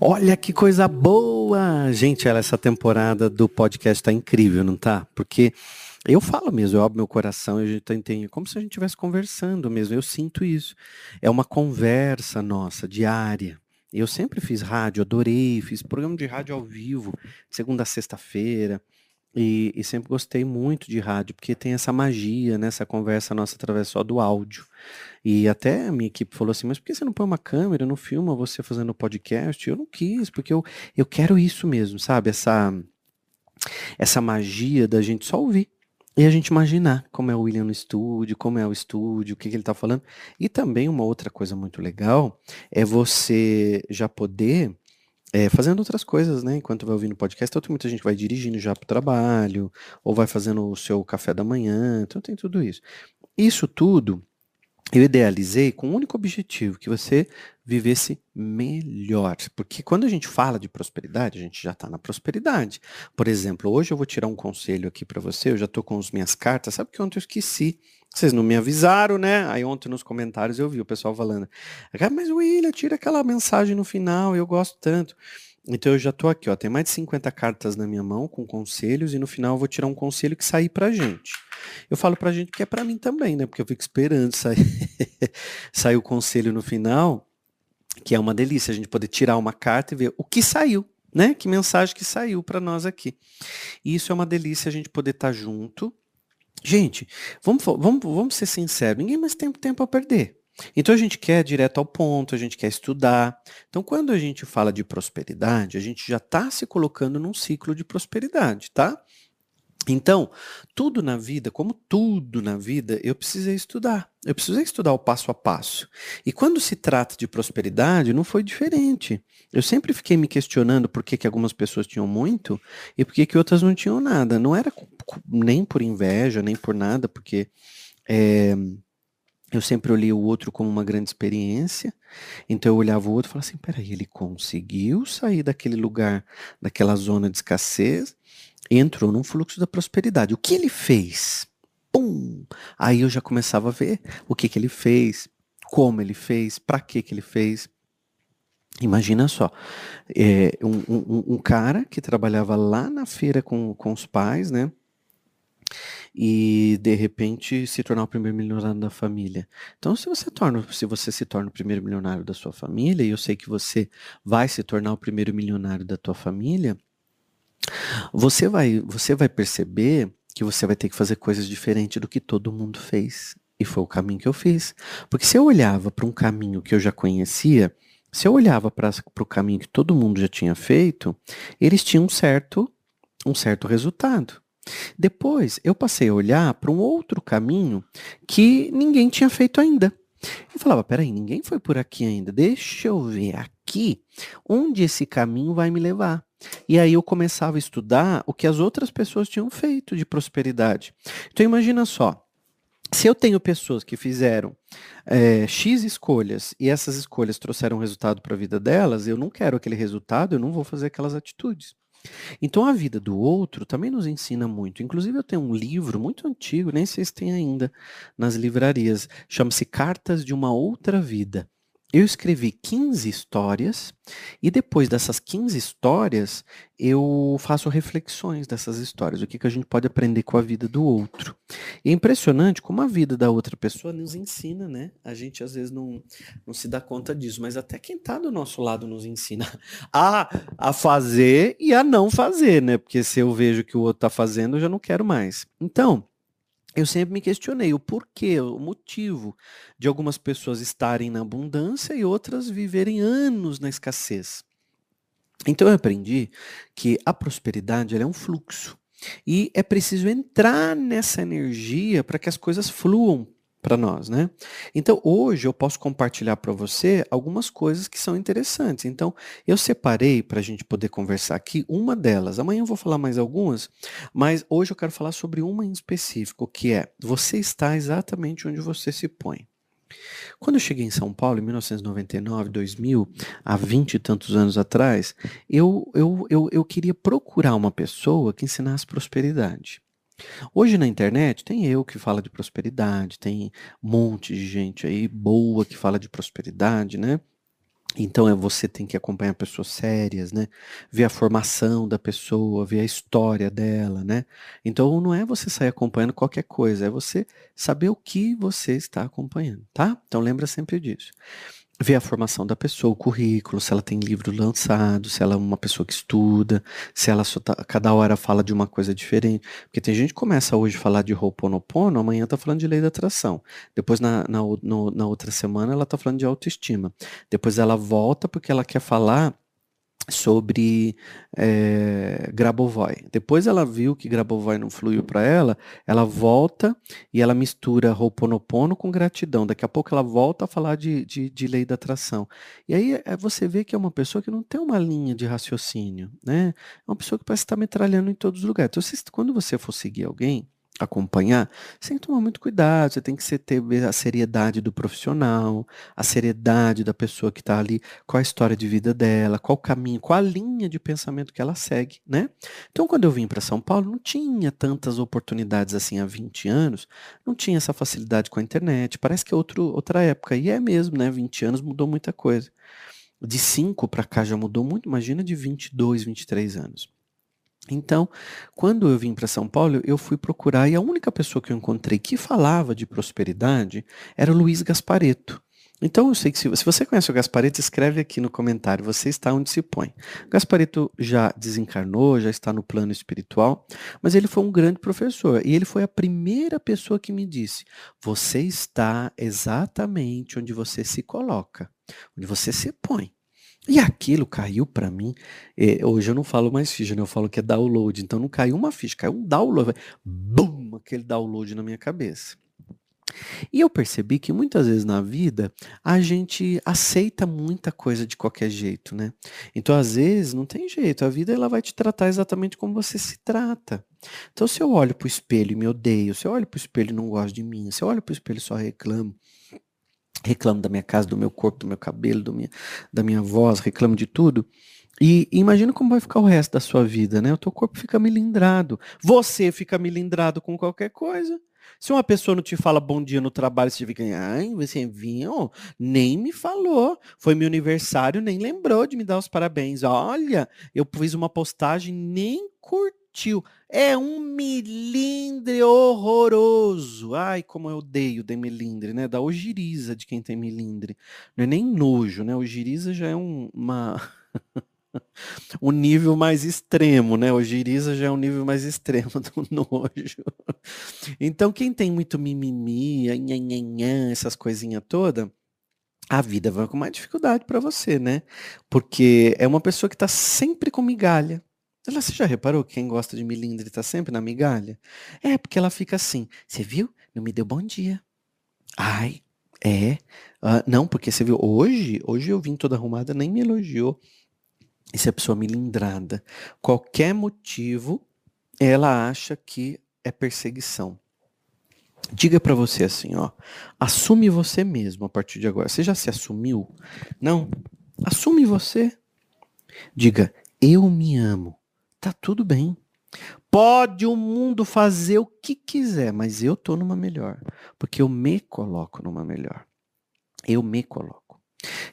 Olha que coisa boa! Gente, essa temporada do podcast tá incrível, não tá? Porque eu falo mesmo, eu abro meu coração a gente entendendo, como se a gente estivesse conversando mesmo. Eu sinto isso. É uma conversa nossa, diária. Eu sempre fiz rádio, adorei, fiz programa de rádio ao vivo, segunda a sexta-feira. E, e, sempre gostei muito de rádio, porque tem essa magia, né? Essa conversa nossa através só do áudio. E até a minha equipe falou assim, mas por que você não põe uma câmera, não filma você fazendo podcast? Eu não quis, porque eu, eu quero isso mesmo, sabe? Essa, essa magia da gente só ouvir. E a gente imaginar como é o William no estúdio, como é o estúdio, o que, que ele está falando. E também uma outra coisa muito legal é você já poder é, fazendo outras coisas, né? Enquanto vai ouvindo podcast, então tem muita gente que vai dirigindo já para o trabalho, ou vai fazendo o seu café da manhã, então tem tudo isso. Isso tudo eu idealizei com o um único objetivo, que você vivesse melhor. Porque quando a gente fala de prosperidade, a gente já está na prosperidade. Por exemplo, hoje eu vou tirar um conselho aqui para você, eu já estou com as minhas cartas, sabe que ontem eu esqueci vocês não me avisaram, né? Aí ontem nos comentários eu vi o pessoal falando, ah, mas William, tira aquela mensagem no final, eu gosto tanto. Então eu já tô aqui, ó, tem mais de 50 cartas na minha mão com conselhos e no final eu vou tirar um conselho que sair pra gente. Eu falo pra gente que é pra mim também, né? Porque eu fico esperando sair, sair o conselho no final, que é uma delícia a gente poder tirar uma carta e ver o que saiu, né? Que mensagem que saiu para nós aqui. E isso é uma delícia a gente poder estar tá junto Gente, vamos, vamos, vamos ser sinceros, ninguém mais tem tempo a perder. Então a gente quer direto ao ponto, a gente quer estudar. Então quando a gente fala de prosperidade, a gente já está se colocando num ciclo de prosperidade, tá? Então, tudo na vida, como tudo na vida, eu precisei estudar. Eu precisei estudar o passo a passo. E quando se trata de prosperidade, não foi diferente. Eu sempre fiquei me questionando por que, que algumas pessoas tinham muito e por que, que outras não tinham nada. Não era nem por inveja, nem por nada, porque é, eu sempre olhei o outro como uma grande experiência. Então eu olhava o outro e falava assim: peraí, ele conseguiu sair daquele lugar, daquela zona de escassez entrou num fluxo da prosperidade. O que ele fez? Pum! Aí eu já começava a ver o que, que ele fez, como ele fez, para que, que ele fez. Imagina só, é, um, um, um, cara que trabalhava lá na feira com, com os pais, né? E de repente se tornar o primeiro milionário da família. Então, se você torna, se você se torna o primeiro milionário da sua família, e eu sei que você vai se tornar o primeiro milionário da tua família, você vai, você vai perceber que você vai ter que fazer coisas diferentes do que todo mundo fez. E foi o caminho que eu fiz. Porque se eu olhava para um caminho que eu já conhecia, se eu olhava para o caminho que todo mundo já tinha feito, eles tinham um certo, um certo resultado. Depois eu passei a olhar para um outro caminho que ninguém tinha feito ainda. Eu falava, peraí, ninguém foi por aqui ainda. Deixa eu ver aqui onde esse caminho vai me levar. E aí eu começava a estudar o que as outras pessoas tinham feito de prosperidade. Então imagina só, se eu tenho pessoas que fizeram é, X escolhas e essas escolhas trouxeram resultado para a vida delas, eu não quero aquele resultado, eu não vou fazer aquelas atitudes. Então a vida do outro também nos ensina muito. Inclusive eu tenho um livro muito antigo, nem sei se tem ainda nas livrarias, chama-se Cartas de uma Outra Vida eu escrevi 15 histórias e depois dessas 15 histórias eu faço reflexões dessas histórias, o que, que a gente pode aprender com a vida do outro. E é impressionante como a vida da outra pessoa nos ensina, né? A gente às vezes não, não se dá conta disso, mas até quem está do nosso lado nos ensina a, a fazer e a não fazer, né? Porque se eu vejo que o outro está fazendo, eu já não quero mais. Então, eu sempre me questionei o porquê, o motivo de algumas pessoas estarem na abundância e outras viverem anos na escassez. Então eu aprendi que a prosperidade é um fluxo e é preciso entrar nessa energia para que as coisas fluam para nós, né? Então, hoje eu posso compartilhar para você algumas coisas que são interessantes. Então, eu separei para a gente poder conversar aqui uma delas. Amanhã eu vou falar mais algumas, mas hoje eu quero falar sobre uma em específico, que é você está exatamente onde você se põe. Quando eu cheguei em São Paulo, em 1999, 2000, há vinte e tantos anos atrás, eu, eu, eu, eu queria procurar uma pessoa que ensinasse prosperidade. Hoje na internet tem eu que fala de prosperidade, tem um monte de gente aí boa que fala de prosperidade, né? Então é você tem que acompanhar pessoas sérias, né? Ver a formação da pessoa, ver a história dela, né? Então não é você sair acompanhando qualquer coisa, é você saber o que você está acompanhando, tá? Então lembra sempre disso ver a formação da pessoa, o currículo, se ela tem livro lançado, se ela é uma pessoa que estuda, se ela tá, cada hora fala de uma coisa diferente. Porque tem gente que começa hoje a falar de Ho'oponopono, amanhã tá falando de lei da atração. Depois, na, na, no, na outra semana, ela tá falando de autoestima. Depois ela volta porque ela quer falar sobre é, Grabovoi. Depois ela viu que Grabovoi não fluiu para ela, ela volta e ela mistura Ho'oponopono com gratidão. Daqui a pouco ela volta a falar de, de, de lei da atração. E aí é, você vê que é uma pessoa que não tem uma linha de raciocínio, né? É uma pessoa que parece estar metralhando em todos os lugares. Então, quando você for seguir alguém, acompanhar, você tem que tomar muito cuidado, você tem que ter a seriedade do profissional, a seriedade da pessoa que está ali, qual a história de vida dela, qual o caminho, qual a linha de pensamento que ela segue, né? Então, quando eu vim para São Paulo, não tinha tantas oportunidades assim há 20 anos, não tinha essa facilidade com a internet, parece que é outro, outra época, e é mesmo, né? 20 anos mudou muita coisa. De 5 para cá já mudou muito, imagina de 22, 23 anos. Então, quando eu vim para São Paulo, eu fui procurar e a única pessoa que eu encontrei que falava de prosperidade era o Luiz Gaspareto. Então eu sei que se, se, você conhece o Gaspareto, escreve aqui no comentário, você está onde se põe. Gaspareto já desencarnou, já está no plano espiritual, mas ele foi um grande professor e ele foi a primeira pessoa que me disse: você está exatamente onde você se coloca, onde você se põe. E aquilo caiu para mim. Eh, hoje eu não falo mais ficha, né? Eu falo que é download. Então não caiu uma ficha, caiu um download. Bum! Aquele download na minha cabeça. E eu percebi que muitas vezes na vida a gente aceita muita coisa de qualquer jeito, né? Então às vezes não tem jeito, a vida ela vai te tratar exatamente como você se trata. Então se eu olho pro espelho e me odeio, se eu olho pro espelho e não gosto de mim, se eu olho pro espelho e só reclamo, reclamo da minha casa, do meu corpo, do meu cabelo, do minha, da minha voz, reclamo de tudo. E, imagina como vai ficar o resto da sua vida, né? O teu corpo fica milindrado. Você fica milindrado com qualquer coisa. Se uma pessoa não te fala bom dia no trabalho, você fica, ai, você viu? Nem me falou. Foi meu aniversário, nem lembrou de me dar os parabéns. Olha, eu fiz uma postagem, nem curtiu. É um milindre horroroso. Ai, como eu odeio de milindre, né? Da ogiriza de quem tem milindre. Não é nem nojo, né? Ogiriza já é um, uma. um nível mais extremo, né? O giriza já é um nível mais extremo do nojo. Então, quem tem muito mimimi, essas coisinhas todas, a vida vai com mais dificuldade para você, né? Porque é uma pessoa que está sempre com migalha. Ela, você já reparou que quem gosta de milindre está sempre na migalha? É, porque ela fica assim, você viu? Não me deu bom dia. Ai, é. Uh, não, porque você viu, hoje, hoje eu vim toda arrumada, nem me elogiou. Isso é pessoa milindrada. Qualquer motivo, ela acha que é perseguição. Diga para você assim, ó, assume você mesmo a partir de agora. Você já se assumiu? Não? Assume você. Diga, eu me amo. Tá tudo bem. Pode o mundo fazer o que quiser, mas eu tô numa melhor, porque eu me coloco numa melhor. Eu me coloco.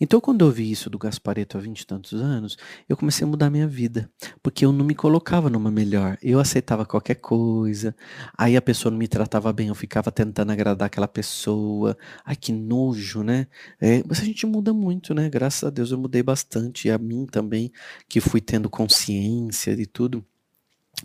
Então, quando eu vi isso do Gaspareto há vinte e tantos anos, eu comecei a mudar minha vida, porque eu não me colocava numa melhor. Eu aceitava qualquer coisa, aí a pessoa não me tratava bem, eu ficava tentando agradar aquela pessoa. Ai, que nojo, né? É, mas a gente muda muito, né? Graças a Deus eu mudei bastante, e a mim também, que fui tendo consciência de tudo,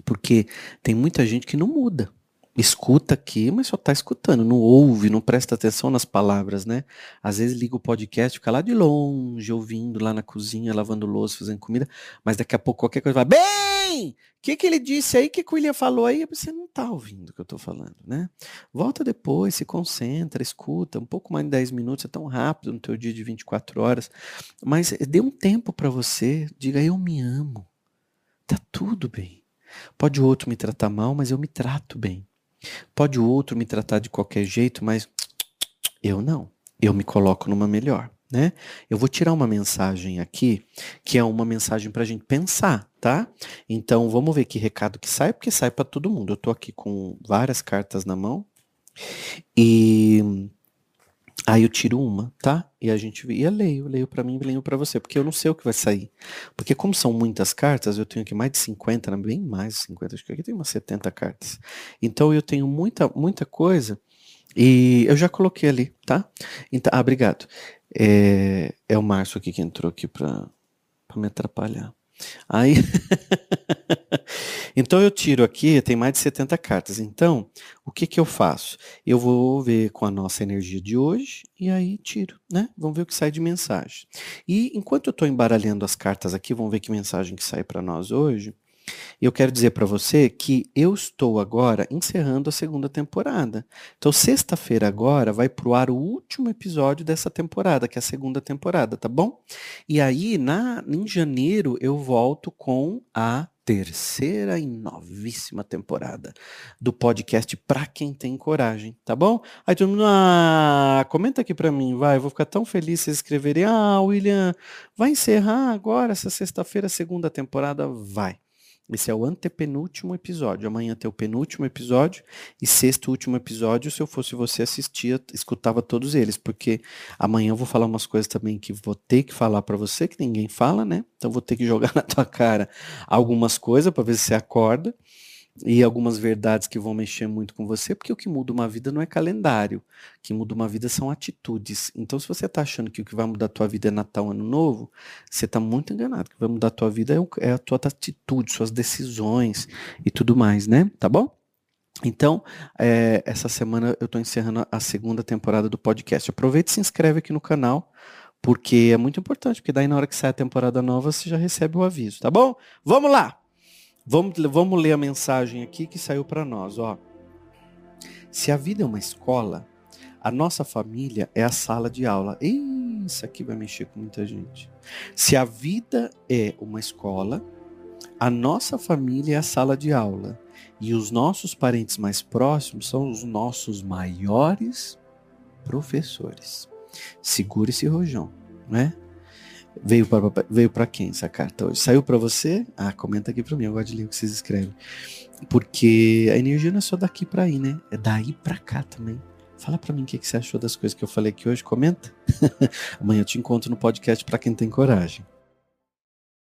porque tem muita gente que não muda escuta aqui, mas só está escutando, não ouve, não presta atenção nas palavras, né? Às vezes liga o podcast, fica lá de longe, ouvindo lá na cozinha, lavando louça, fazendo comida, mas daqui a pouco qualquer coisa vai, bem! O que, que ele disse aí? O que, que o William falou aí? Você não está ouvindo o que eu estou falando, né? Volta depois, se concentra, escuta, um pouco mais de 10 minutos, é tão rápido no teu dia de 24 horas, mas dê um tempo para você, diga, eu me amo, tá tudo bem. Pode o outro me tratar mal, mas eu me trato bem. Pode o outro me tratar de qualquer jeito, mas eu não. Eu me coloco numa melhor, né? Eu vou tirar uma mensagem aqui, que é uma mensagem para a gente pensar, tá? Então vamos ver que recado que sai, porque sai para todo mundo. Eu tô aqui com várias cartas na mão e Aí eu tiro uma, tá? E a gente e eu leio, leio para mim leio para você, porque eu não sei o que vai sair. Porque como são muitas cartas, eu tenho aqui mais de 50, né? bem mais de 50, acho que aqui tem umas 70 cartas. Então eu tenho muita muita coisa e eu já coloquei ali, tá? Então, ah, obrigado. É, é o Márcio aqui que entrou aqui para me atrapalhar. Aí Então eu tiro aqui, tem mais de 70 cartas. Então, o que que eu faço? Eu vou ver com a nossa energia de hoje e aí tiro, né? Vamos ver o que sai de mensagem. E enquanto eu estou embaralhando as cartas aqui, vamos ver que mensagem que sai para nós hoje. Eu quero dizer para você que eu estou agora encerrando a segunda temporada. Então, sexta-feira agora vai pro ar o último episódio dessa temporada, que é a segunda temporada, tá bom? E aí, na, em janeiro, eu volto com a terceira e novíssima temporada do podcast Pra Quem Tem Coragem, tá bom? Aí todo mundo, ah, comenta aqui pra mim, vai, eu vou ficar tão feliz se escreverem, ah, William, vai encerrar agora essa sexta-feira segunda temporada? Vai. Esse é o antepenúltimo episódio. Amanhã tem o penúltimo episódio e sexto último episódio. Se eu fosse você, assistia, escutava todos eles, porque amanhã eu vou falar umas coisas também que vou ter que falar para você, que ninguém fala, né? Então vou ter que jogar na tua cara algumas coisas para ver se você acorda e algumas verdades que vão mexer muito com você, porque o que muda uma vida não é calendário, o que muda uma vida são atitudes. Então, se você está achando que o que vai mudar a tua vida é Natal, Ano Novo, você está muito enganado. O que vai mudar a tua vida é, é a tua atitude, suas decisões e tudo mais, né? Tá bom? Então, é, essa semana eu estou encerrando a segunda temporada do podcast. Aproveite e se inscreve aqui no canal, porque é muito importante, porque daí na hora que sai a temporada nova, você já recebe o aviso, tá bom? Vamos lá! Vamos, vamos ler a mensagem aqui que saiu para nós. Ó. Se a vida é uma escola, a nossa família é a sala de aula. Isso aqui vai mexer com muita gente. Se a vida é uma escola, a nossa família é a sala de aula. E os nossos parentes mais próximos são os nossos maiores professores. Segure esse rojão, né? Veio para veio para quem essa carta hoje? Saiu para você? Ah, comenta aqui para mim, eu gosto de ler o que vocês escrevem. Porque a energia não é só daqui para aí, né? É daí para cá também. Fala para mim o que, que você achou das coisas que eu falei aqui hoje, comenta. Amanhã eu te encontro no podcast para quem tem coragem.